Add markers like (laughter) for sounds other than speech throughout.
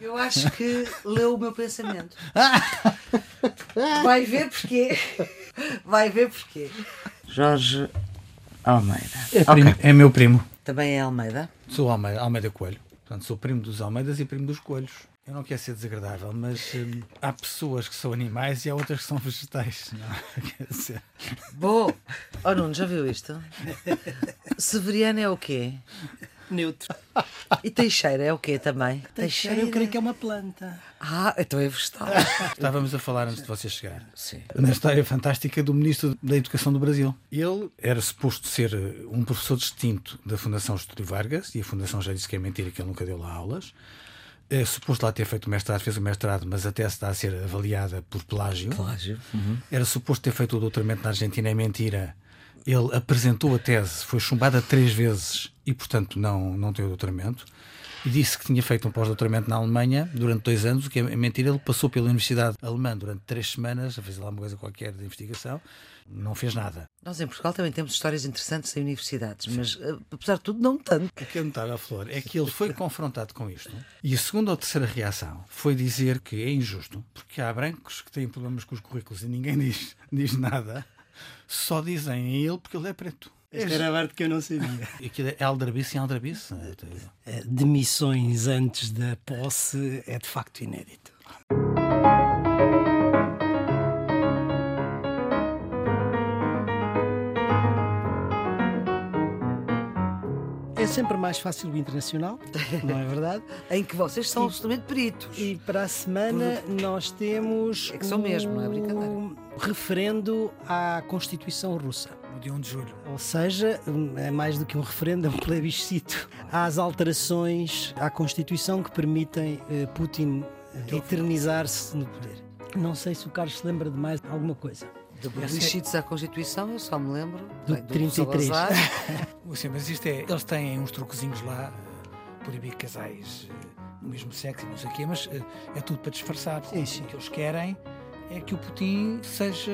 Eu acho que leu o meu pensamento. (laughs) Vai ver porquê. Vai ver porquê. Jorge Almeida. É, primo- é meu primo. Também é Almeida. Sou Almeida, Almeida Coelho. Portanto, sou primo dos Almeidas e primo dos Coelhos. Eu não quero ser desagradável, mas hum, há pessoas que são animais e há outras que são vegetais. Não, (laughs) quer dizer, Bom. Oh Nuno, já viu isto? Severiano é o quê? Neutro. (laughs) E Teixeira é o quê também? Teixeira, eu creio que é uma planta. Ah, então é vegetal. (laughs) estávamos a falar antes de você chegar. Sim. Na história fantástica do Ministro da Educação do Brasil. Ele era suposto ser eh, um professor distinto da Fundação Getúlio Vargas, e a Fundação já disse que é mentira, que ele nunca deu lá aulas. É suposto lá ter feito o mestrado, fez o mestrado, mas até está a ser avaliada por plágio. Plágio. Era suposto ter feito o doutoramento na Argentina, é mentira. Ele apresentou a tese, foi chumbada três vezes e, portanto, não, não tem o doutoramento. E disse que tinha feito um pós-doutoramento na Alemanha durante dois anos, o que é mentira. Ele passou pela Universidade Alemã durante três semanas a fazer lá uma coisa qualquer de investigação, não fez nada. Nós em Portugal também temos histórias interessantes em universidades, mas eh, apesar de tudo, não tanto. O que é notável, Flor, é que ele foi confrontado com isto e a segunda ou terceira reação foi dizer que é injusto, porque há brancos que têm problemas com os currículos e ninguém (laughs) diz, diz nada, só dizem a ele porque ele é preto. Esta era a parte que eu não sabia. (laughs) Aquilo é aldrabice em aldrabice. Eh, Demissões antes da posse é de facto inédito. Sempre mais fácil o internacional, (laughs) não é verdade? Em que vocês são absolutamente peritos. E para a semana nós temos. É que são mesmo, não é brincadeira. o referendo à Constituição Russa. No dia 1 de julho. Ou seja, é mais do que um referendo, é um plebiscito às alterações à Constituição que permitem eh, Putin eh, eternizar-se no poder. Não sei se o Carlos se lembra de mais alguma coisa. De plebiscitos à Constituição, eu só me lembro Do bem, 33. Salazar. (laughs) Sim, mas isto é. Eles têm uns truquezinhos lá, eh, proibir casais eh, do mesmo sexo e não sei o quê, mas eh, é tudo para disfarçar. Sim, sim. O que eles querem é que o Putin seja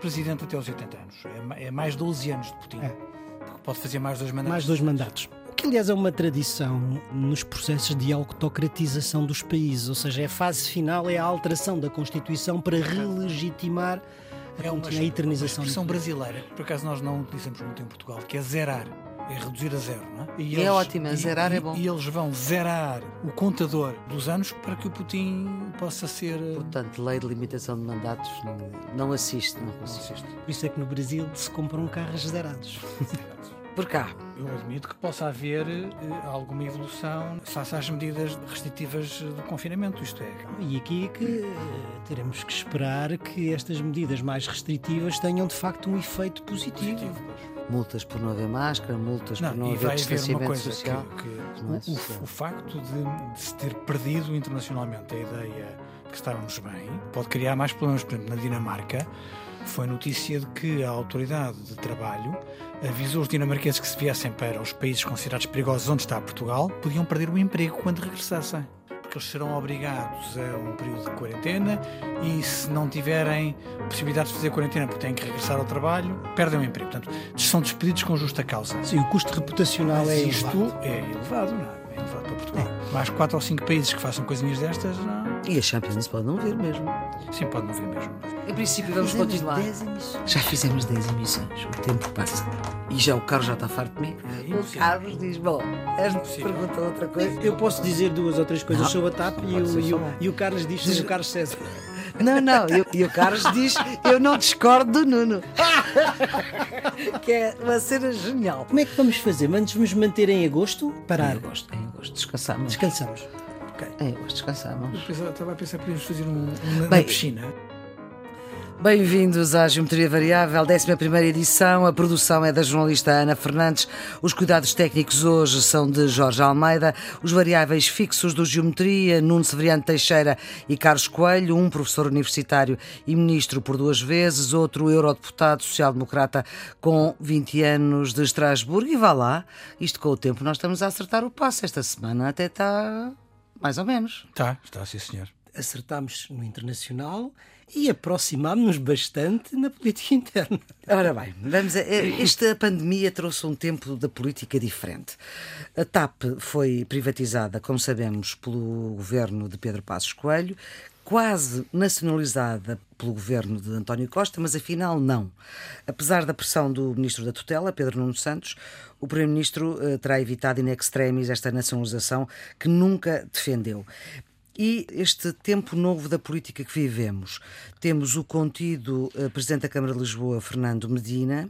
presidente até aos 80 anos. É É mais 12 anos de Putin. É. Porque pode fazer mais dois mandatos. Mais dois mandatos. O que, aliás, é uma tradição nos processos de autocratização dos países, ou seja, é a fase final, é a alteração da Constituição para relegitimar É uma, a eternização uma expressão brasileira, por acaso nós não utilizamos muito em Portugal, que é zerar. É reduzir a zero, não é? E É ótima, zerar e- é bom. E eles vão zerar o contador dos anos para que o Putin possa ser. eh, Portanto, lei de limitação de mandatos não, não assiste, não assiste. Por isso é que no Brasil se compram carros zerados. (laughs) (laughs) Por cá. Eu admito que possa haver eh, alguma evolução face às medidas restritivas do confinamento, isto é. E aqui é que eh, teremos que esperar que estas medidas mais restritivas tenham de facto um efeito positivo. Multas por não haver máscara, multas por não Não, e haver distanciamento coisa social. que, que Não é o- social. o, o facto de, de se ter perdido internacionalmente a ideia que estávamos bem pode criar mais problemas. Por exemplo, na Dinamarca foi notícia de que a autoridade de trabalho avisou os dinamarqueses que se viessem para os países considerados perigosos onde está Portugal podiam perder o emprego quando regressassem. Porque eles serão obrigados a um período de quarentena e se não tiverem possibilidade de fazer quarentena porque têm que regressar ao trabalho, perdem o emprego. Portanto, são despedidos com justa causa. Sim, o custo reputacional Mas é isto elevado. é elevado, não é? É elevado para Portugal. Mais quatro ou cinco países que façam coisinhas destas, não. E a Champions pode não vir mesmo. Sim, pode não vir mesmo. Em princípio, vamos Fizemos continuar. 10 emissões. Já fizemos 10 emissões, o tempo passa. E já o Carlos já está farto de mim. É o. Carlos diz: Bom, és Impossível. pergunta outra coisa. Eu posso dizer duas ou três coisas Não, sobre a TAP e o, e, o, e o Carlos diz sobre o Carlos César. (laughs) Não, não, eu- e o Carlos diz: Eu não discordo do Nuno. (laughs) que é uma cena genial. Como é que vamos fazer? Vamos nos manter em agosto? Parar. Eu gosto, eu gosto. Descansamos. Descansamos. Eu gosto, descansamos. Eu pensava- estava a pensar que podíamos fazer um, um Bem, na piscina. Bem-vindos à Geometria Variável, 11 edição. A produção é da jornalista Ana Fernandes. Os cuidados técnicos hoje são de Jorge Almeida. Os variáveis fixos do Geometria, Nuno Severiano Teixeira e Carlos Coelho, um professor universitário e ministro por duas vezes, outro eurodeputado social-democrata com 20 anos de Estrasburgo. E vá lá, isto com o tempo nós estamos a acertar o passo esta semana, até está mais ou menos. Tá, está, sim senhor. acertámos no internacional e aproximámos-nos bastante na política interna. Ora bem, vamos a, esta pandemia trouxe um tempo da política diferente. A TAP foi privatizada, como sabemos, pelo governo de Pedro Passos Coelho, quase nacionalizada pelo governo de António Costa, mas afinal não. Apesar da pressão do ministro da tutela, Pedro Nuno Santos, o primeiro-ministro uh, terá evitado in extremis esta nacionalização que nunca defendeu. E este tempo novo da política que vivemos, temos o contido uh, Presidente da Câmara de Lisboa, Fernando Medina,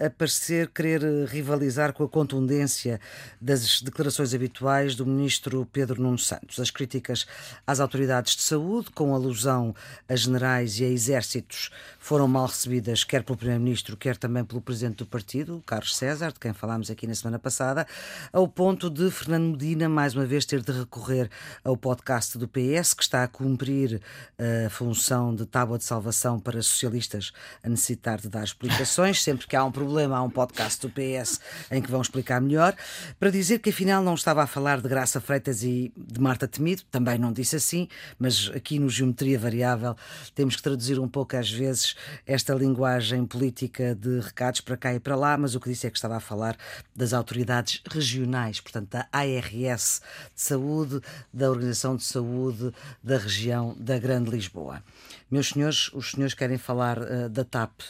a parecer querer eh, rivalizar com a contundência das declarações habituais do ministro Pedro Nuno Santos. As críticas às autoridades de saúde, com alusão a generais e a exércitos, foram mal recebidas quer pelo primeiro-ministro, quer também pelo presidente do partido, Carlos César, de quem falámos aqui na semana passada, ao ponto de Fernando Medina mais uma vez ter de recorrer ao podcast do PS, que está a cumprir eh, a função de tábua de salvação para socialistas a necessitar de dar explicações sempre que há um problema problema, há um podcast do PS em que vão explicar melhor, para dizer que afinal não estava a falar de Graça Freitas e de Marta Temido, também não disse assim, mas aqui no Geometria Variável temos que traduzir um pouco às vezes esta linguagem política de recados para cá e para lá, mas o que disse é que estava a falar das autoridades regionais, portanto da ARS de Saúde, da Organização de Saúde da região da Grande Lisboa. Meus senhores, os senhores querem falar uh, da TAP uh,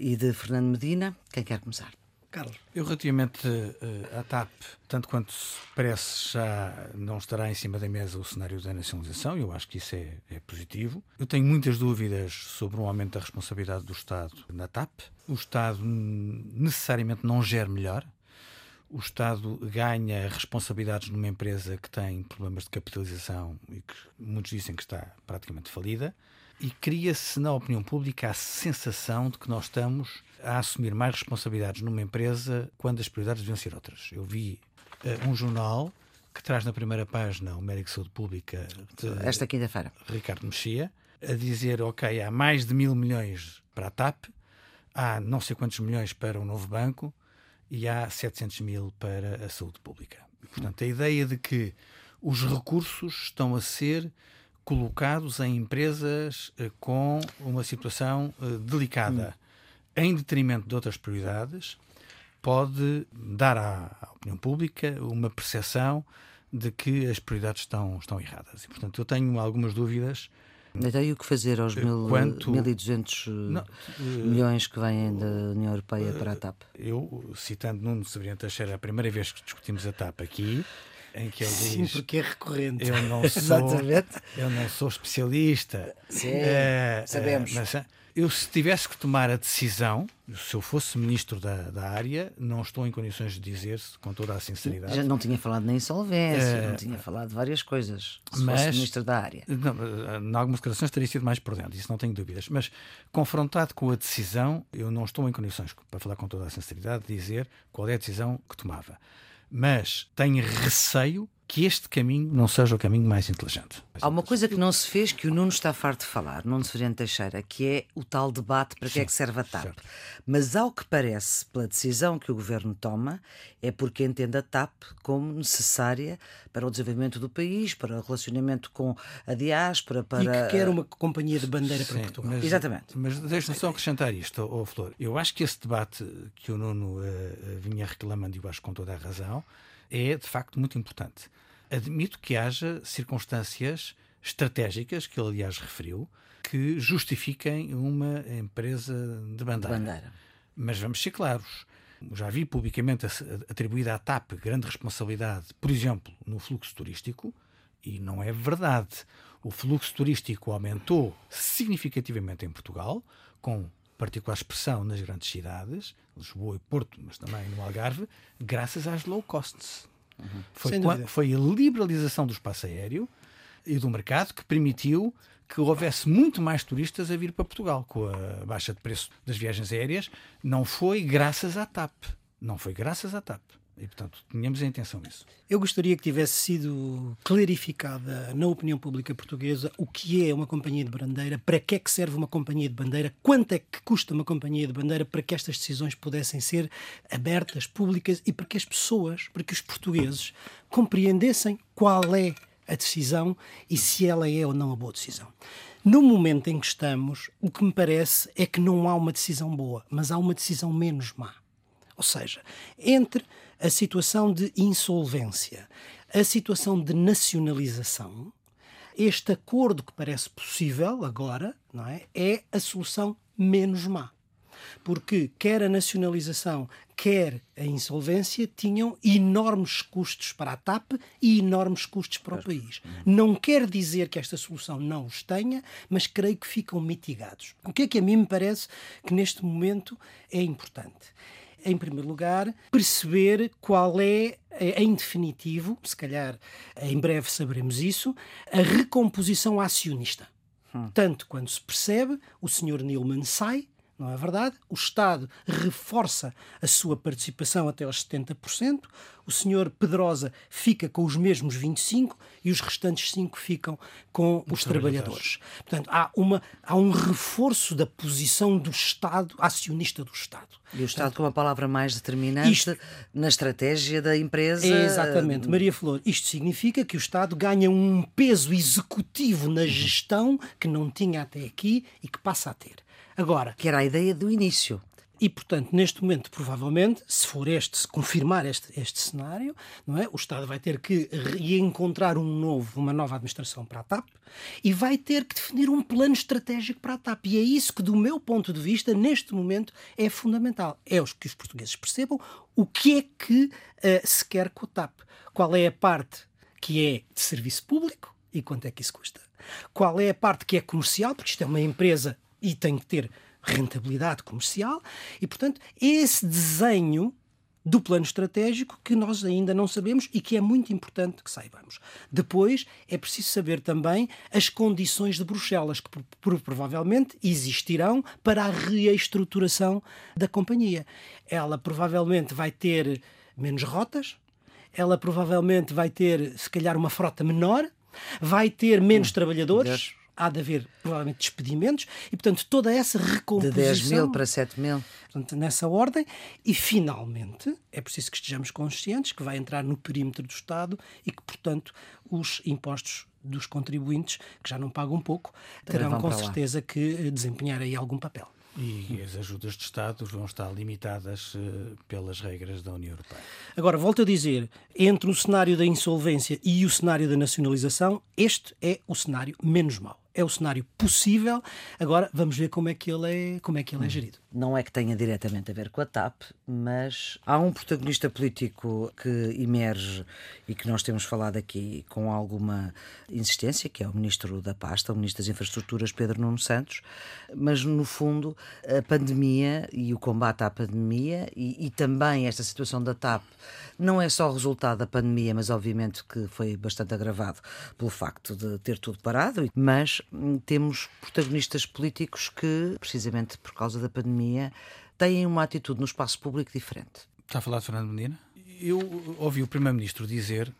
e de Fernando Medina. Quem quer começar? Carlos. Eu, relativamente uh, à TAP, tanto quanto parece, já não estará em cima da mesa o cenário da nacionalização, eu acho que isso é, é, positivo. Eu tenho muitas dúvidas sobre um aumento da responsabilidade do Estado na TAP. O Estado necessariamente não gera melhor. O Estado ganha responsabilidades numa empresa que tem problemas de capitalização e que muitos dizem que está praticamente falida e cria-se na opinião pública a sensação de que nós estamos a assumir mais responsabilidades numa empresa quando as prioridades deviam ser outras. Eu vi uh, um jornal que traz na primeira página o médico de saúde pública esta quinta-feira Ricardo Mexia a dizer ok há mais de mil milhões para a TAP há não sei quantos milhões para o novo banco e há 700 mil para a saúde pública. Portanto, a ideia de que os recursos estão a ser colocados em empresas eh, com uma situação eh, delicada, hum. em detrimento de outras prioridades, pode dar à, opinião pública uma percepção de que as prioridades estão, estão erradas. E, portanto, eu tenho algumas dúvidas. Então, e o que fazer aos mil, quanto, 1.200 não, milhões que vêm da União Europeia para a TAP? Eu, citando Nuno Severino Teixeira, a primeira vez que discutimos a TAP aqui, em que ele Sim, diz. porque é recorrente. Eu não (laughs) sou, eu não sou especialista. Sim, é, sabemos. É, mas, eu, se tivesse que tomar a decisão, se eu fosse ministro da, da área, não estou em condições de dizer com toda a sinceridade. Já não tinha falado nem insolvência, não tinha falado de várias coisas. Se mas, fosse ministro da área. Não, em algumas declarações teria sido mais por dentro, isso não tenho dúvidas. Mas confrontado com a decisão, eu não estou em condições, para falar com toda a sinceridade, de dizer qual é a decisão que tomava mas tenho receio que este caminho não seja o caminho mais inteligente. Há uma coisa que não se fez que o Nuno está farto de falar, Nuno Severino Teixeira, que é o tal debate para que é que serve a TAP. Certo. Mas ao que parece, pela decisão que o governo toma, é porque entende a TAP como necessária para o desenvolvimento do país, para o relacionamento com a diáspora, para... E que quer uma companhia de bandeira para Portugal. Mas, Exatamente. Mas deixa-me só acrescentar isto, oh, Flor. Eu acho que esse debate que o Nuno uh, vinha reclamando, e eu acho com toda a razão, é de facto muito importante. Admito que haja circunstâncias estratégicas, que ele aliás referiu, que justifiquem uma empresa de bandeira. De bandeira. Mas vamos ser claros. Já vi publicamente atribuída à TAP grande responsabilidade, por exemplo, no fluxo turístico, e não é verdade. O fluxo turístico aumentou significativamente em Portugal, com particular expressão nas grandes cidades, Lisboa e Porto, mas também no Algarve, graças às low costs. Uhum. Foi, foi a liberalização do espaço aéreo e do mercado que permitiu que houvesse muito mais turistas a vir para Portugal com a baixa de preço das viagens aéreas. Não foi graças à TAP. Não foi graças à TAP. E, portanto, tínhamos a intenção disso. Eu gostaria que tivesse sido clarificada na opinião pública portuguesa o que é uma companhia de bandeira, para que é que serve uma companhia de bandeira, quanto é que custa uma companhia de bandeira para que estas decisões pudessem ser abertas, públicas e para que as pessoas, para que os portugueses compreendessem qual é a decisão e se ela é ou não a boa decisão. No momento em que estamos, o que me parece é que não há uma decisão boa, mas há uma decisão menos má. Ou seja, entre a situação de insolvência, a situação de nacionalização, este acordo que parece possível agora não é, é a solução menos má. Porque quer a nacionalização, quer a insolvência tinham enormes custos para a TAP e enormes custos para o país. Não quer dizer que esta solução não os tenha, mas creio que ficam mitigados. O que é que a mim me parece que neste momento é importante? Em primeiro lugar, perceber qual é, em definitivo, se calhar em breve saberemos isso, a recomposição acionista. Hum. Tanto quando se percebe, o Sr. Nilman sai, não é verdade? O Estado reforça a sua participação até aos 70%, o senhor Pedrosa fica com os mesmos 25% e os restantes 5% ficam com os, os trabalhadores. trabalhadores. Portanto, há, uma, há um reforço da posição do Estado, acionista do Estado. E o Estado com uma palavra mais determinante isto, na estratégia da empresa. Exatamente. Maria Flor, isto significa que o Estado ganha um peso executivo na gestão que não tinha até aqui e que passa a ter. Agora. Que era a ideia do início. E, portanto, neste momento, provavelmente, se for este, se confirmar este, este cenário, não é? o Estado vai ter que reencontrar um novo, uma nova administração para a TAP e vai ter que definir um plano estratégico para a TAP. E é isso que, do meu ponto de vista, neste momento, é fundamental. É os que os portugueses percebam o que é que uh, se quer com a TAP. Qual é a parte que é de serviço público e quanto é que isso custa? Qual é a parte que é comercial, porque isto é uma empresa e tem que ter rentabilidade comercial e, portanto, esse desenho do plano estratégico que nós ainda não sabemos e que é muito importante que saibamos. Depois é preciso saber também as condições de Bruxelas que provavelmente existirão para a reestruturação da companhia. Ela provavelmente vai ter menos rotas, ela provavelmente vai ter se calhar uma frota menor, vai ter menos hum, trabalhadores há de haver provavelmente despedimentos e, portanto, toda essa recomposição. De 10 mil para 7 mil. Portanto, nessa ordem. E, finalmente, é preciso que estejamos conscientes que vai entrar no perímetro do Estado e que, portanto, os impostos dos contribuintes, que já não pagam pouco, terão com certeza que desempenhar aí algum papel. E as ajudas de Estado vão estar limitadas uh, pelas regras da União Europeia. Agora, volto a dizer, entre o cenário da insolvência e o cenário da nacionalização, este é o cenário menos mau é o cenário possível. Agora vamos ver como é que ele é, como é, que ele é hum. gerido. Não é que tenha diretamente a ver com a TAP, mas há um protagonista político que emerge e que nós temos falado aqui com alguma insistência, que é o Ministro da Pasta, o Ministro das Infraestruturas, Pedro Nuno Santos. Mas, no fundo, a pandemia e o combate à pandemia e, e também esta situação da TAP não é só resultado da pandemia, mas obviamente que foi bastante agravado pelo facto de ter tudo parado, mas hum, temos protagonistas políticos que, precisamente por causa da pandemia, têm uma atitude no espaço público diferente. Está a falar de Fernando Medina? Eu ouvi o Primeiro-Ministro dizer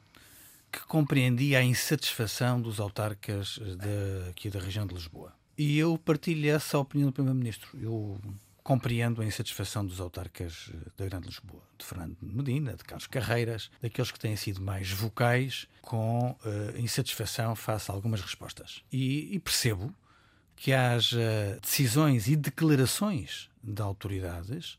que compreendia a insatisfação dos autarcas de, aqui da região de Lisboa. E eu partilho essa opinião do Primeiro-Ministro. Eu compreendo a insatisfação dos autarcas da Grande Lisboa, de Fernando Medina, de Carlos Carreiras, daqueles que têm sido mais vocais com uh, insatisfação face a algumas respostas. E, e percebo que haja decisões e declarações de autoridades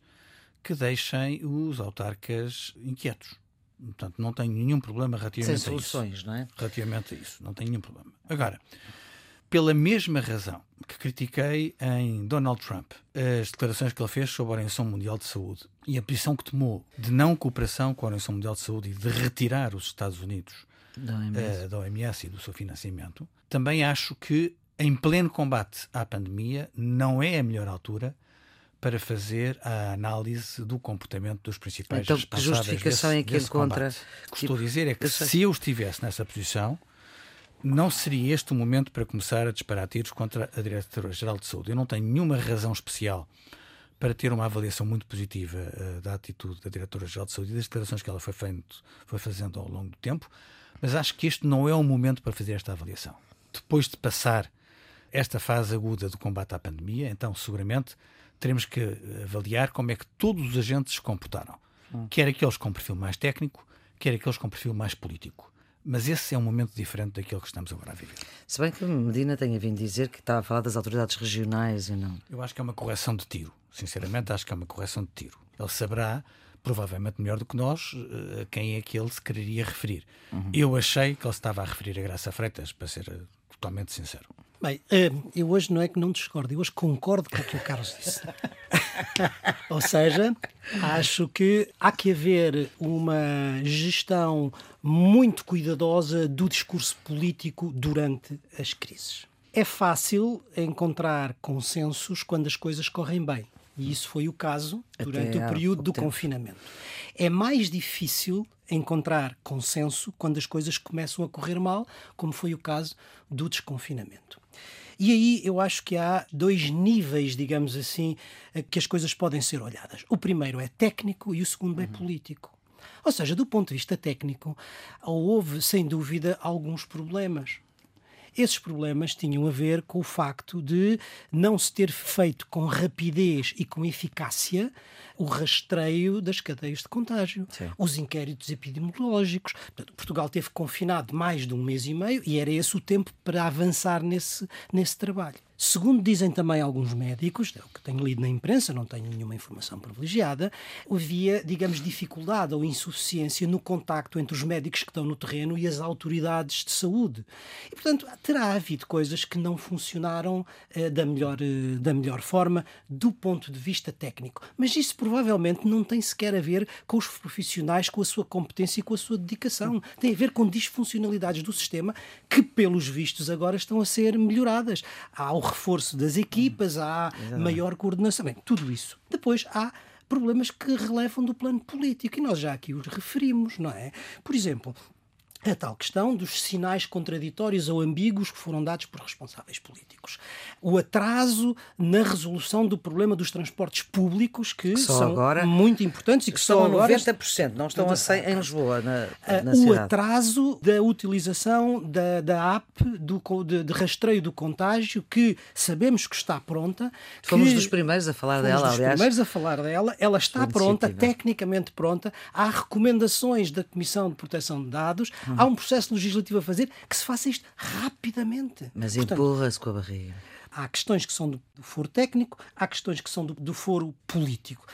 que deixem os autarcas inquietos. Portanto, não tenho nenhum problema relativamente Sem soluções, a isso. não é? Relativamente a isso, não tenho nenhum problema. Agora, pela mesma razão que critiquei em Donald Trump as declarações que ele fez sobre a Organização Mundial de Saúde e a posição que tomou de não cooperação com a Organização Mundial de Saúde e de retirar os Estados Unidos da OMS, uh, da OMS e do seu financiamento, também acho que em pleno combate à pandemia não é a melhor altura para fazer a análise do comportamento dos principais então, que justificação desse, é que ele contra? O que estou a dizer é que se eu estivesse nessa posição, não seria este o momento para começar a disparar tiros contra a Diretora-Geral de Saúde. Eu não tenho nenhuma razão especial para ter uma avaliação muito positiva uh, da atitude da Diretora-Geral de Saúde e das declarações que ela foi, feito, foi fazendo ao longo do tempo, mas acho que este não é o momento para fazer esta avaliação. Depois de passar esta fase aguda do combate à pandemia, então seguramente teremos que avaliar como é que todos os agentes se comportaram. Hum. Quer aqueles com perfil mais técnico, quer aqueles com perfil mais político. Mas esse é um momento diferente daquele que estamos agora a viver. Se bem que Medina tenha vindo dizer que estava a falar das autoridades regionais e não. Eu acho que é uma correção de tiro. Sinceramente, acho que é uma correção de tiro. Ele saberá, provavelmente melhor do que nós, a quem é que ele se quereria referir. Uhum. Eu achei que ele estava a referir a Graça Freitas, para ser totalmente sincero. Bem, eh, eu hoje não é que não discordo, eu hoje concordo com o que o Carlos disse. (laughs) Ou seja, acho que há que haver uma gestão muito cuidadosa do discurso político durante as crises. É fácil encontrar consensos quando as coisas correm bem. E isso foi o caso durante Até o período do tempo. confinamento. É mais difícil encontrar consenso quando as coisas começam a correr mal, como foi o caso do desconfinamento. E aí eu acho que há dois níveis, digamos assim, que as coisas podem ser olhadas. O primeiro é técnico e o segundo é uhum. político. Ou seja, do ponto de vista técnico, houve, sem dúvida, alguns problemas. Esses problemas tinham a ver com o facto de não se ter feito com rapidez e com eficácia o rastreio das cadeias de contágio, Sim. os inquéritos epidemiológicos. Portanto, Portugal teve confinado mais de um mês e meio e era esse o tempo para avançar nesse, nesse trabalho. Segundo dizem também alguns médicos, é o que tenho lido na imprensa, não tenho nenhuma informação privilegiada, havia, digamos, dificuldade ou insuficiência no contacto entre os médicos que estão no terreno e as autoridades de saúde. E, portanto, terá havido coisas que não funcionaram eh, da, melhor, eh, da melhor forma do ponto de vista técnico. Mas isso provavelmente não tem sequer a ver com os profissionais, com a sua competência e com a sua dedicação. Tem a ver com disfuncionalidades do sistema que, pelos vistos, agora estão a ser melhoradas. Há o reforço das equipas, há maior coordenação. Bem, tudo isso. Depois há problemas que relevam do plano político e nós já aqui os referimos, não é? Por exemplo, a tal questão dos sinais contraditórios ou ambíguos que foram dados por responsáveis políticos. O atraso na resolução do problema dos transportes públicos, que, que são agora, muito importantes e que são agora... 90%, não estão a 100 em Lisboa, na, ah, na O cidade. atraso da utilização da, da app do, de, de, rastreio do contágio, que sabemos que está pronta. Fomos que, dos primeiros a falar dela, dos aliás. primeiros a falar dela. Ela está pronta, tecnicamente pronta. Há recomendações da Comissão de Proteção de Dados Hum. Há um processo legislativo a fazer que se faça isto rapidamente. Mas empurra-se com a barriga. Há questões que são do, do foro técnico, há questões que são do, do foro político.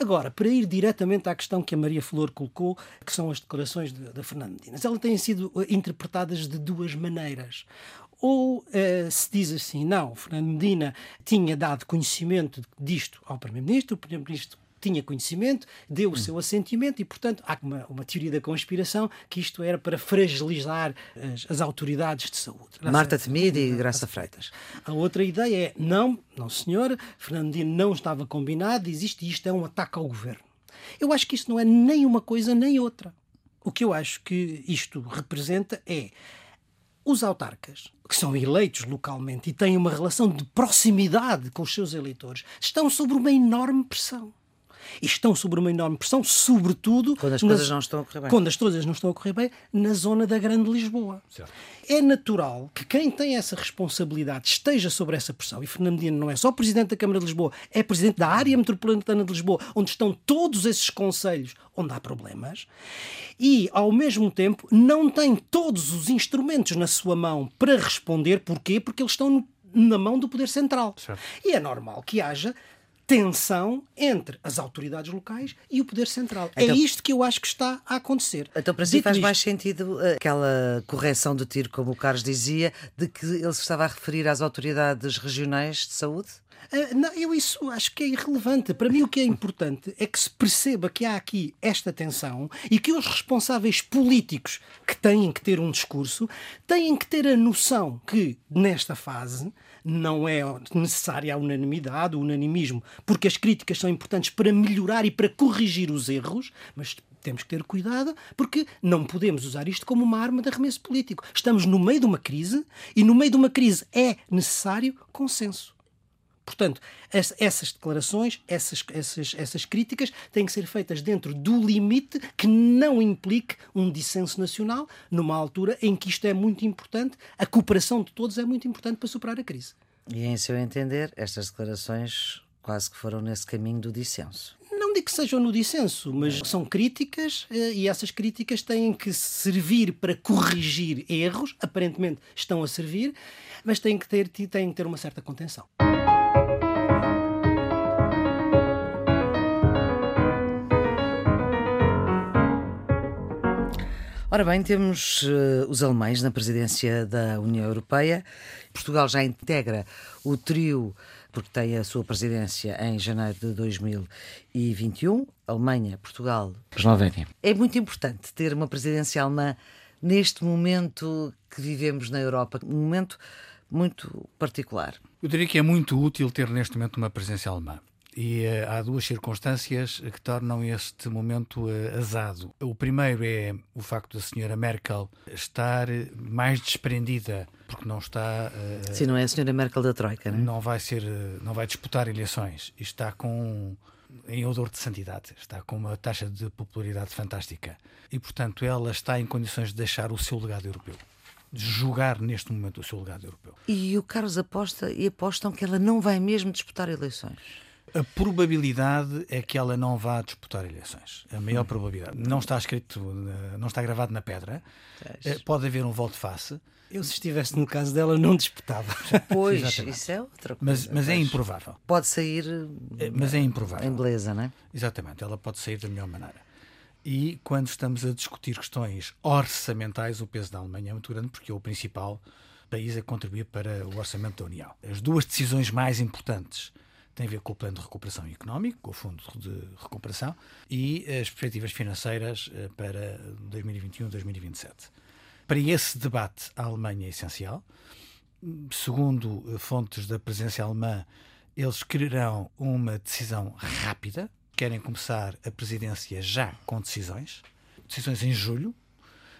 Agora, para ir diretamente à questão que a Maria Flor colocou, que são as declarações da de, Fernando Medinas, elas têm sido eh, interpretadas de duas maneiras. Ou uh, se diz assim, não, Fernando Medina tinha dado conhecimento disto ao Primeiro-Ministro, o Primeiro-Ministro tinha conhecimento, deu o seu assentimento e, portanto, há uma, uma teoria da conspiração que isto era para fragilizar as, as autoridades de saúde. Graça, Marta Temide e Graça Freitas. A outra ideia é, não, não senhor, Fernandino não estava combinado, existe isto é um ataque ao governo. Eu acho que isto não é nem uma coisa nem outra. O que eu acho que isto representa é os autarcas, que são eleitos localmente e têm uma relação de proximidade com os seus eleitores, estão sob uma enorme pressão e estão sob uma enorme pressão, sobretudo quando as coisas não estão a correr bem. Quando as coisas não estão a correr bem na zona da Grande Lisboa. Certo. É natural que quem tem essa responsabilidade esteja sobre essa pressão. E Fernando Medina não é só presidente da Câmara de Lisboa, é presidente da área metropolitana de Lisboa, onde estão todos esses conselhos onde há problemas. E, ao mesmo tempo, não tem todos os instrumentos na sua mão para responder. Porquê? Porque eles estão no na mão do Poder Central. Certo. E é normal que haja tensão entre as autoridades locais e o poder central. É então, é isto que eu acho que está a acontecer. Então, para si faz isto, mais sentido eh, aquela correção do tiro, como o Carlos dizia, de que ele se estava a referir às autoridades regionais de saúde? Uh, não, eu isso acho que é irrelevante. Para mim, o que é importante é que se perceba que há aqui esta tensão e que os responsáveis políticos que têm que ter um discurso têm que ter a noção que, nesta fase, não é necessária a unanimidade, o unanimismo, porque as críticas são importantes para melhorar e para corrigir os erros, mas temos que ter cuidado porque não podemos usar isto como uma arma de arremesso político. Estamos no meio de uma crise e no meio de uma crise é necessário consenso. Portanto, essas declarações, essas, essas, essas críticas têm que ser feitas dentro do limite que não implique um dissenso nacional, numa altura em que isto é muito importante, a cooperação de todos é muito importante para superar a crise. E em seu entender, estas declarações quase que foram nesse caminho do dissenso digo que sejam no dissenso, mas são críticas eh, e essas críticas têm que servir para corrigir erros, aparentemente estão a servir, mas têm que ter, têm que ter uma certa contenção. Ora bem, temos uh, os alemães na presidência da União Europeia. Portugal já integra o trio porque tem a sua presidência em janeiro de 2021. Alemanha, Portugal, Eslovénia. É muito importante ter uma presidência alemã neste momento que vivemos na Europa, um momento muito particular. Eu diria que é muito útil ter neste momento uma presidência alemã. E uh, há duas circunstâncias que tornam este momento uh, azado. O primeiro é o facto da senhora Merkel estar mais desprendida, porque não está. Uh, Sim, não é a senhora Merkel da Troika, não é? Não vai, ser, não vai disputar eleições está com. em odor de santidade, está com uma taxa de popularidade fantástica. E, portanto, ela está em condições de deixar o seu legado europeu de jogar neste momento o seu legado europeu. E o Carlos aposta e apostam que ela não vai mesmo disputar eleições. A probabilidade é que ela não vá disputar eleições. A maior hum. probabilidade. Não está escrito, não está gravado na pedra. É, pode haver um volte-face. Eu, se estivesse no caso dela, não disputava. Pois, (laughs) isso é outra coisa. Mas, mas é improvável. Pode sair. É, mas é improvável. Em beleza, não é? Exatamente, ela pode sair da melhor maneira. E quando estamos a discutir questões orçamentais, o peso da Alemanha é muito grande, porque é o principal país a contribuir para o orçamento da União. As duas decisões mais importantes tem a ver com o plano de recuperação económico, com o fundo de recuperação e as perspectivas financeiras eh, para 2021-2027. Para esse debate, a Alemanha é essencial. Segundo eh, fontes da presença alemã, eles quererão uma decisão rápida, querem começar a presidência já com decisões, decisões em julho.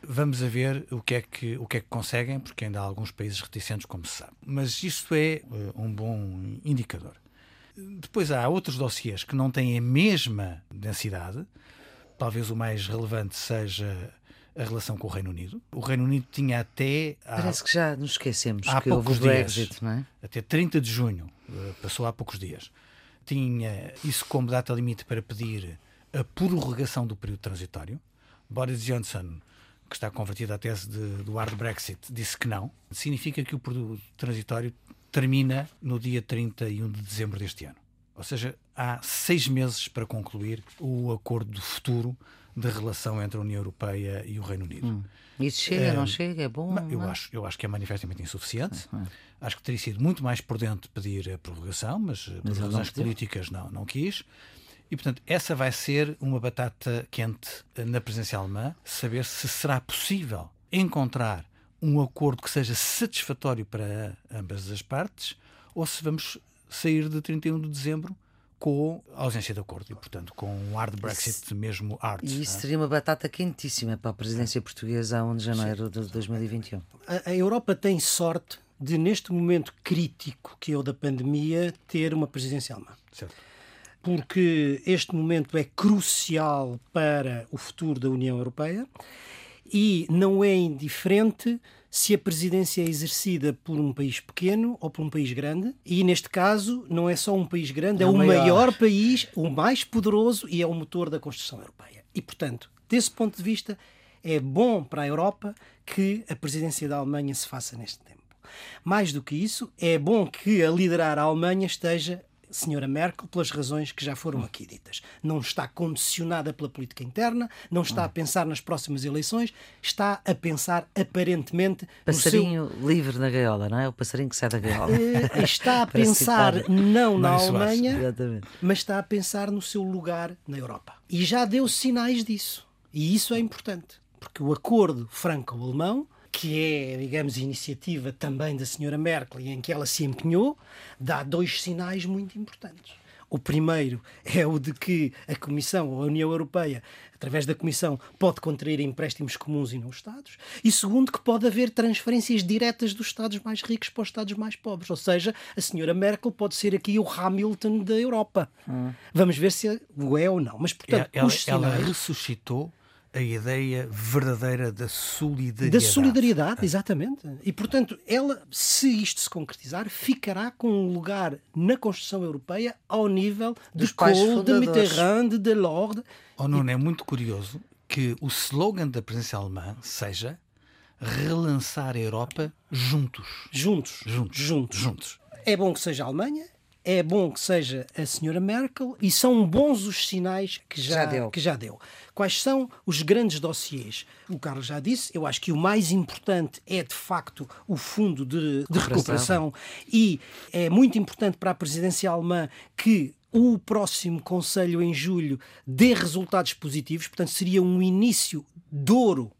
Vamos a ver o que é que, o que, é que conseguem, porque ainda há alguns países reticentes, como se sabe. Mas isto é uh, um bom indicador. Depois há outros dossiês que não têm a mesma densidade. Talvez o mais relevante seja a relação com o Reino Unido. O Reino Unido tinha até. Parece que já nos esquecemos há que poucos dias, Brexit, não é? Até 30 de junho, eh, passou há poucos dias. Tinha isso como data limite para pedir a prorrogação do período transitório. Boris Johnson, que está convertido à tese de, do hard Brexit, disse que não. Significa que o período transitório termina no dia 31 de dezembro deste ano. Ou seja, há seis meses para concluir o acordo futuro da relação entre a União Europeia e o Reino Unido. Hum. Isso chega, não chega? É bom? Eu, não? Acho, eu acho que é manifestamente insuficiente. É, é. Acho que teria sido muito mais prudente pedir a prorrogação, mas, mas por razões políticas não, não quis. E, portanto, essa vai ser uma batata quente na presença alemã, saber se será possível encontrar um acordo que seja satisfatório para ambas as partes ou se vamos sair de 31 de dezembro com a ausência de acordo e, portanto, com um hard Brexit isso, mesmo hard. E isso seria uma batata quentíssima para a presidência portuguesa a 1 de janeiro Sim. de 2021. A, a Europa tem sorte de, neste momento crítico que é o da pandemia, ter uma presidência alemã. Certo. Porque este momento é crucial para o futuro da União Europeia e não é indiferente se a presidência é exercida por um país pequeno ou por um país grande. E neste caso, não é só um país grande, é, é o maior. maior país, o mais poderoso e é o motor da construção europeia. E, portanto, desse ponto de vista, é bom para a Europa que a presidência da Alemanha se faça neste tempo. Mais do que isso, é bom que a liderar a Alemanha esteja senhora Merkel pelas razões que já foram aqui ditas. Não está condicionada pela política interna, não está a pensar nas próximas eleições, está a pensar aparentemente. Passarinho seu... livre na gaiola, não é? O passarinho que sai da gaiola. Eh, está a (laughs) pensar não na Alemanha, mas está a pensar no seu lugar na Europa. E já deu sinais disso. E isso é importante, porque o acordo franco-alemão que é, digamos, iniciativa também da senhora Merkel e em que ela se empenhou, dá dois sinais muito importantes. O primeiro é o de que a Comissão, ou a União Europeia, através da Comissão, pode contrair empréstimos comuns e não Estados. E segundo, que pode haver transferências diretas dos Estados mais ricos para os Estados mais pobres. Ou seja, a senhora Merkel pode ser aqui o Hamilton da Europa. Hum. Vamos ver se o é ou não. Mas, portanto, ela, sinais... ela ressuscitou a ideia verdadeira da solidariedade. Da solidariedade, exatamente. E, portanto, ela, se isto se concretizar, ficará com um lugar na construção europeia ao nível de Kohl, de Mitterrand, de Delors. Oh, não, e... é muito curioso que o slogan da presença alemã seja relançar a Europa juntos. Juntos. Juntos. Juntos. juntos. É bom que seja a Alemanha, é bom que seja a senhora Merkel e são bons os sinais que já, já deu. Que já deu. Quais são os grandes dossiês? O Carlos já disse, eu acho que o mais importante é de facto o fundo de, de recuperação e é muito importante para a presidência alemã que o próximo Conselho em julho dê resultados positivos, portanto, seria um início de ouro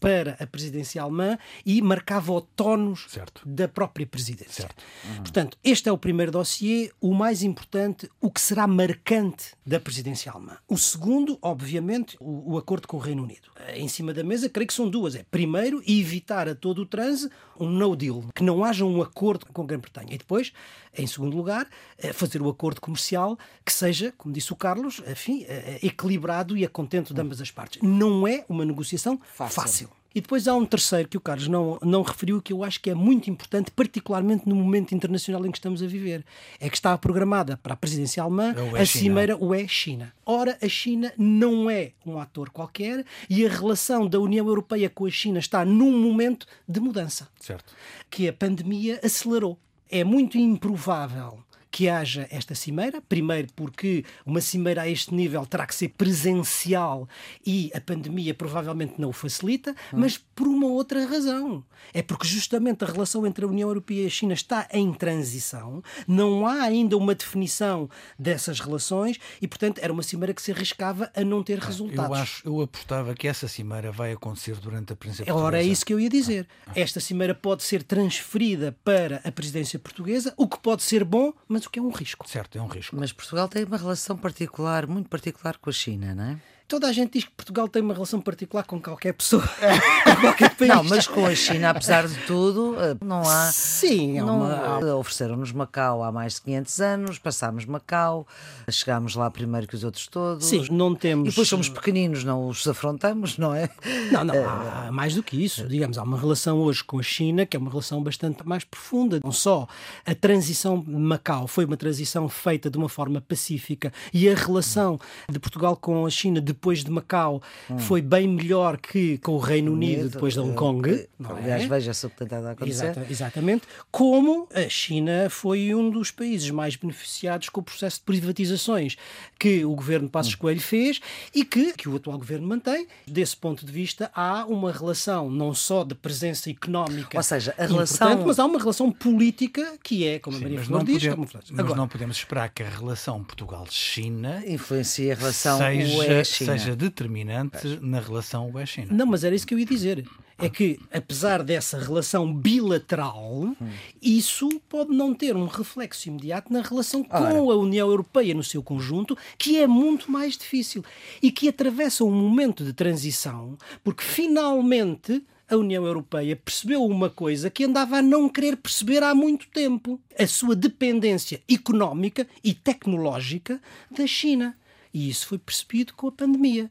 para a presidência alemã e marcava o tónus da própria presidência. Uhum. Portanto, este é o primeiro dossiê, o mais importante, o que será marcante da presidência alemã. O segundo, obviamente, o, o acordo com o Reino Unido. Eh, em cima da mesa, creio que são duas. É, primeiro, evitar a todo o transe um no deal, que não haja um acordo com a Grã-Bretanha. E depois, em segundo lugar, eh, fazer o acordo comercial que seja, como disse o Carlos, enfim, eh, equilibrado e a contento de ambas as partes. Não é uma negociação fácil. fácil. E depois há um terceiro que o Carlos não, não referiu, que eu acho que é muito importante, particularmente no momento internacional em que estamos a viver. É que está programada para a presidência alemã é a cimeira UE-China. Ora, a China não é um ator qualquer e a relação da União Europeia com a China está num momento de mudança. Certo. Que a pandemia acelerou. É muito improvável que haja esta cimeira. Primeiro, porque uma cimeira a este nível terá que ser presencial e a pandemia provavelmente não o facilita, hum. mas por uma outra razão. É porque justamente a relação entre a União Europeia e a China está em transição, não há ainda uma definição dessas relações e, portanto, era uma cimeira que se arriscava a não ter resultados. Eu, acho, eu apostava que essa cimeira vai acontecer durante a presidência portuguesa. Ora, é isso que eu ia dizer. Ah, ah. Esta cimeira pode ser transferida para a presidência portuguesa, o que pode ser bom, mas o que é um risco. Certo, é um risco. Mas Portugal tem uma relação particular, muito particular com a China, não é? Toda a gente diz que Portugal tem uma relação particular com qualquer pessoa, (laughs) qualquer país. Não, mas com a China, apesar de tudo, eh, não há. Sim, não, uma... Ofereceram-nos Macau há mais de 500 anos, passámos Macau, chegámos lá primeiro que os outros todos. Sim, não temos. E depois somos pequeninos, não os afrontamos, não é? Não, não, há mais do que isso. Digamos, há uma relação hoje com a China que é uma relação bastante mais profunda. Não só a transição de Macau foi uma transição feita de uma forma pacífica e a relação de Portugal com a China de depois de Macau hum. foi bem melhor que com o Reino Unido depois de Hong Kong. Eh, aliás, é? veja-se o que tem a acontecer. Exata, exatamente. Como a China foi um dos países mais beneficiados com o processo de privatizações que o governo Passos hum. Coelho fez e que, que o atual governo mantém. Desse ponto de vista, há uma relação não só de presença económica, ou seja, a relação, mas há uma relação política que é, como Sim, a Maria Flor diz, podemos, mas Agora, não podemos esperar que a relação Portugal-China influencie a relação seja, seja determinante pois. na relação UE-China. Não, mas era isso que eu ia dizer. É que, apesar dessa relação bilateral, hum. isso pode não ter um reflexo imediato na relação com Ora. a União Europeia no seu conjunto, que é muito mais difícil e que atravessa um momento de transição, porque finalmente a União Europeia percebeu uma coisa que andava a não querer perceber há muito tempo: a sua dependência económica e tecnológica da China. E isso foi percebido com a pandemia.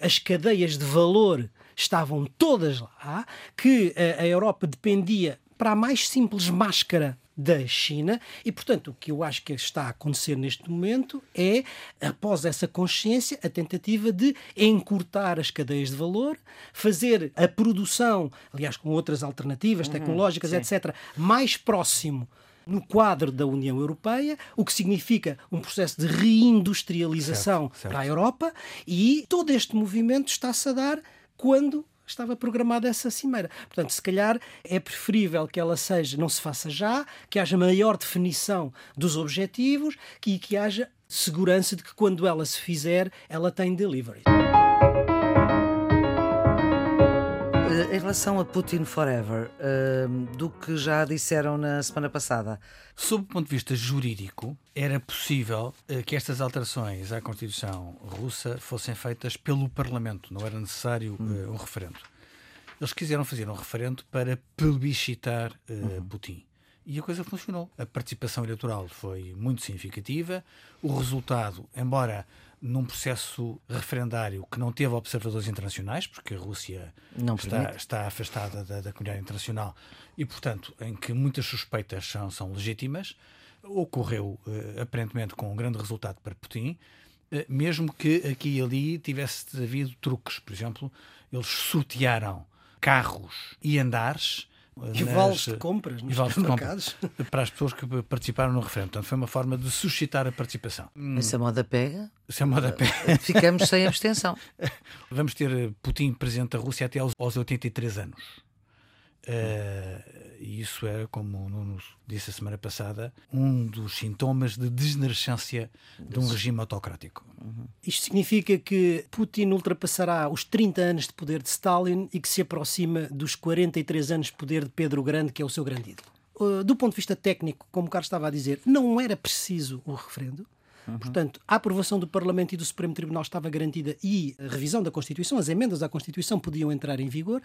As cadeias de valor estavam todas lá, que a Europa dependia para a mais simples máscara da China e, portanto, o que eu acho que está a acontecer neste momento é, após essa consciência, a tentativa de encurtar as cadeias de valor, fazer a produção, aliás, com outras alternativas uhum, tecnológicas, etc., mais próximo no quadro da União Europeia, o que significa um processo de reindustrialização certo, certo. para a Europa, e todo este movimento está-se a dar quando estava programada essa cimeira. Portanto, se calhar é preferível que ela seja, não se faça já, que haja maior definição dos objetivos e que haja segurança de que quando ela se fizer, ela tem delivery. Em relação a Putin Forever, uh, do que já disseram na semana passada. Sob o ponto de vista jurídico, era possível uh, que estas alterações à Constituição russa fossem feitas pelo Parlamento, não era necessário uh, um referendo. Eles quiseram fazer um referendo para plebiscitar uhum. Putin. E a coisa funcionou. A participação eleitoral foi muito significativa. O resultado, embora num processo referendário que não teve observadores internacionais, porque a Rússia está, está, afastada da, da, comunidade internacional e, portanto, em que muitas suspeitas são, são legítimas, ocorreu uh, aparentemente com um grande resultado para Putin, uh, mesmo que aqui e ali tivesse havido truques. Por exemplo, eles sortearam carros e andares e vales de compras nos vales supermercados. Compra, (laughs) para as pessoas que participaram no referendo. Portanto, foi uma forma de suscitar a participação. Se a moda pega, Se a moda pega. ficamos sem (laughs) abstenção. Vamos ter Putin presidente da Rússia até aos, aos 83 anos. Uh, isso era, como o Nuno disse a semana passada, um dos sintomas de desnascência de um regime autocrático. Uhum. Isto significa que Putin ultrapassará os 30 anos de poder de Stalin e que se aproxima dos 43 anos de poder de Pedro Grande, que é o seu grande ídolo. Uh, do ponto de vista técnico, como o Carlos estava a dizer, não era preciso o referendo. Uhum. Portanto, a aprovação do Parlamento e do Supremo Tribunal estava garantida e a revisão da Constituição, as emendas à Constituição podiam entrar em vigor.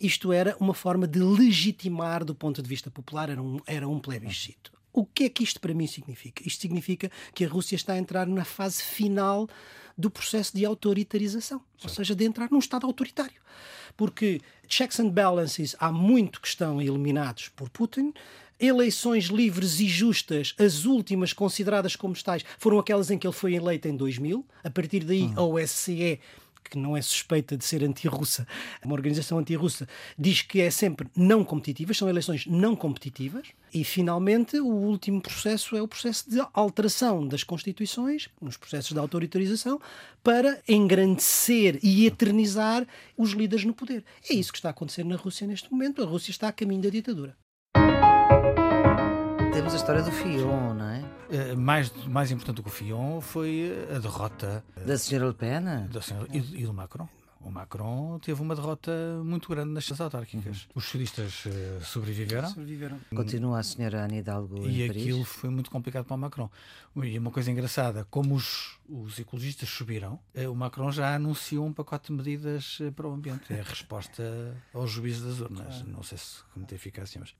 Isto era uma forma de legitimar, do ponto de vista popular, era um, era um plebiscito. O que é que isto para mim significa? Isto significa que a Rússia está a entrar na fase final do processo de autoritarização, Sim. ou seja, de entrar num Estado autoritário. Porque checks and balances há muito que estão eliminados por Putin, eleições livres e justas, as últimas consideradas como tais, foram aquelas em que ele foi eleito em 2000. A partir daí, uhum. a OSCE que não é suspeita de ser anti-russa, uma organização anti-russa, diz que é sempre não competitivas, são eleições não competitivas. E, finalmente, o último processo é o processo de alteração das constituições, nos processos de autoritarização, para engrandecer e eternizar os líderes no poder. É isso que está a acontecer na Rússia neste momento. A Rússia está a caminho da ditadura temos a história do Fion, não é? Uh, mais, mais importante do que o Fion foi a derrota da senhora Le Pen da senhora, e, e do Macron. O Macron teve uma derrota muito grande nas autárquicas. Uhum. Os socialistas uh, sobreviveram. sobreviveram. Continua a senhora Ana Hidalgo E em aquilo foi muito complicado para o Macron. E uma coisa engraçada, como os, os ecologistas subiram, uh, o Macron já anunciou um pacote de medidas uh, para o ambiente. É a resposta ao juízo das urnas. Não sei se com muita eficácia, mas...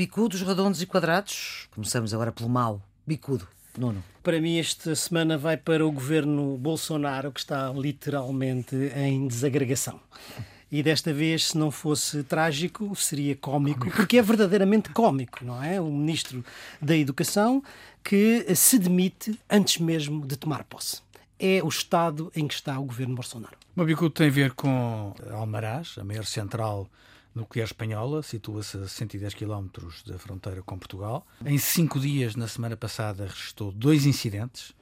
bicudos, redondos e quadrados. Começamos agora pelo mal. Bicudo. Nuno. Para mim, esta semana vai para o governo Bolsonaro, que está literalmente em desagregação. E desta vez, se não fosse trágico, seria cómico, porque é verdadeiramente cómico, não é? O ministro da Educação que se demite antes mesmo de tomar posse. É o estado em que está o governo Bolsonaro. O bicudo tem a ver com Almaraz, a maior central nuclear espanhola, situa-se a 110 km da fronteira com Portugal. Em cinco dias, na semana passada, registrou dois incidentes.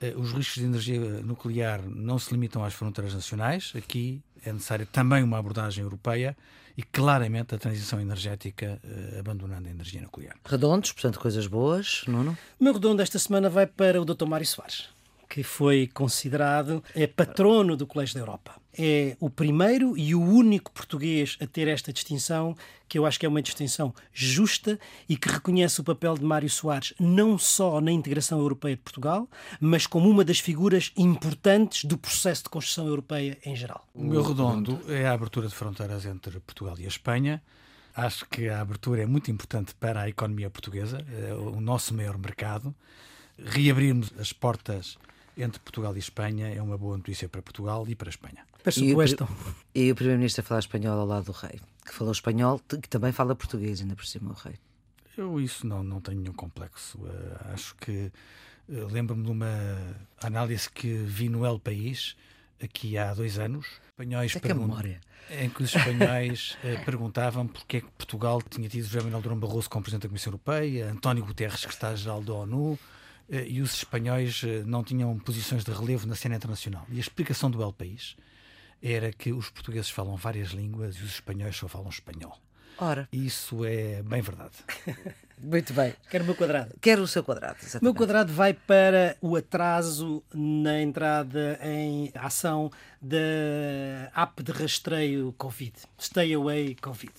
Eh, os riscos de energia nuclear não se limitam às fronteiras nacionais. Aqui é necessária também uma abordagem europeia e claramente a transição energética eh, abandonando a energia nuclear. Redondos, portanto, coisas boas, Nuno? O meu redondo esta semana vai para o Dr. Mário Soares que foi considerado é patrono do Colégio da Europa. É o primeiro e o único português a ter esta distinção, que eu acho que é uma distinção justa e que reconhece o papel de Mário Soares não só na integração europeia de Portugal, mas como uma das figuras importantes do processo de construção europeia em geral. O meu redondo é a abertura de fronteiras entre Portugal e a Espanha. Acho que a abertura é muito importante para a economia portuguesa, é o nosso maior mercado. Reabrirmos as portas entre Portugal e Espanha é uma boa notícia para Portugal e para a Espanha. E o, e o Primeiro-Ministro a falar espanhol ao lado do rei, que falou espanhol, que também fala português, ainda por cima o rei. Eu isso não, não tenho nenhum complexo. Uh, acho que uh, lembro-me de uma análise que vi no El País aqui há dois anos. Espanhóis é que pergun- memória. Em que os espanhóis uh, perguntavam porque é que Portugal tinha tido José Manuel Durão Barroso como Presidente da Comissão Europeia, António Guterres, que está geral da ONU, e os espanhóis eh, não tinham posições de relevo na cena internacional. E a explicação do El País era que os portugueses falam várias línguas e os espanhóis só falam espanhol. Ora. Isso é bem verdade. (laughs) Muito bem. Quero o meu quadrado. Quero o seu quadrado. O meu quadrado vai para o atraso na entrada em ação da app de rastreio Covid, Stay Away Covid.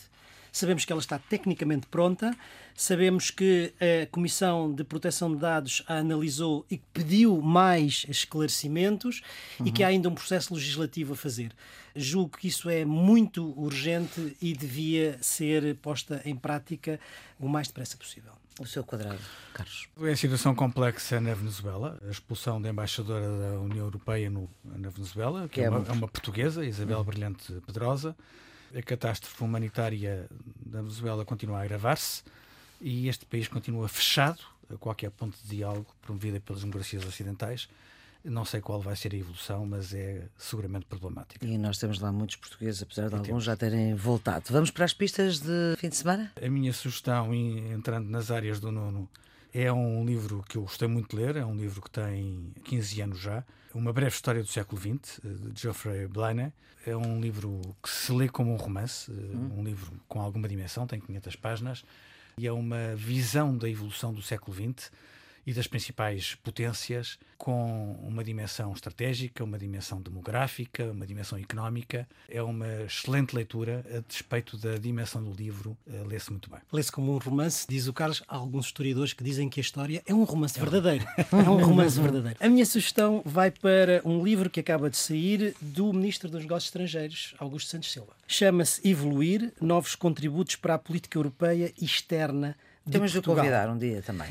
Sabemos que ela está tecnicamente pronta, sabemos que a Comissão de Proteção de Dados a analisou e pediu mais esclarecimentos uhum. e que há ainda um processo legislativo a fazer. Julgo que isso é muito urgente e devia ser posta em prática o mais depressa possível. O seu quadrado, Carlos. É a situação complexa na Venezuela, a expulsão da embaixadora da União Europeia no, na Venezuela, que, que é, uma, é, uma, portuguesa, Isabel uhum. Brilhante Pedrosa. A catástrofe humanitária da Venezuela continua a agravar-se e este país continua fechado a qualquer ponto de diálogo promovida pelas democracias ocidentais não sei qual vai ser a evolução, mas é seguramente problemática. E nós temos lá muitos portugueses, apesar de e alguns temos. já terem voltado. Vamos para as pistas de fim de semana? A minha sugestão, entrando nas áreas do nono, é um livro que eu gostei muito de ler, é um livro que tem 15 anos já, Uma Breve História do Século XX, de Geoffrey Blaine. É um livro que se lê como um romance, hum. um livro com alguma dimensão, tem 500 páginas, e é uma visão da evolução do século XX e das principais potências, com uma dimensão estratégica, uma dimensão demográfica, uma dimensão económica. É uma excelente leitura, a despeito da dimensão do livro, eh, lê-se muito bem. Lê-se como um romance, diz o Carlos. Há alguns historiadores que dizem que a história é um romance verdadeiro. É um romance verdadeiro. A minha sugestão vai para um livro que acaba de sair do Ministro dos Negócios Estrangeiros, Augusto Santos Silva. Chama-se Evoluir: Novos Contributos para a Política Europeia Externa. De Temos Portugal. de convidar um dia também.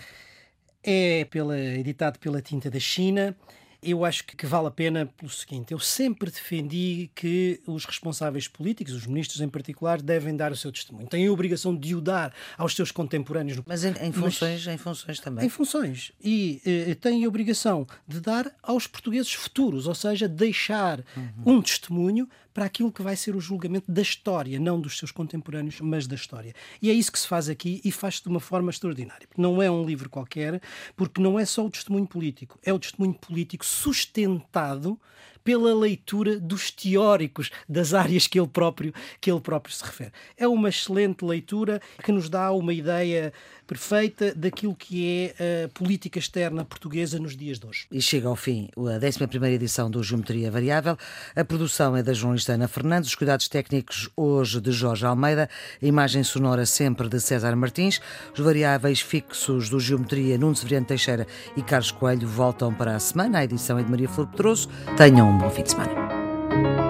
É pela, editado pela Tinta da China eu acho que, vale a pena pelo seguinte: eu sempre defendi que os responsáveis políticos, os ministros em particular, devem dar o seu testemunho. Têm a obrigação de o dar aos seus contemporâneos. Mas em, em funções, Mas, em funções também. Em funções. E eh, têm a obrigação de dar aos portugueses futuros, ou seja, deixar uhum. um testemunho para aquilo que vai ser o julgamento da história, não dos seus contemporâneos, mas da história. E é isso que se faz aqui e faz-se de uma forma extraordinária. Não é um livro qualquer, porque não é só o testemunho político, é o testemunho político sustentado pela leitura dos teóricos das áreas que ele próprio que ele próprio se refere. É uma excelente leitura que nos dá uma ideia perfeita daquilo que é a política externa portuguesa nos dias de hoje. E chega ao fim a 11 edição do Geometria Variável. A produção é da jornalista Ana Fernandes, os cuidados técnicos hoje de Jorge Almeida, a imagem sonora sempre de César Martins, os variáveis fixos do Geometria Nuno Severiano Teixeira e Carlos Coelho voltam para a semana. A edição é de Maria Flor Pedroso. Tenham João Bonfim de Semana.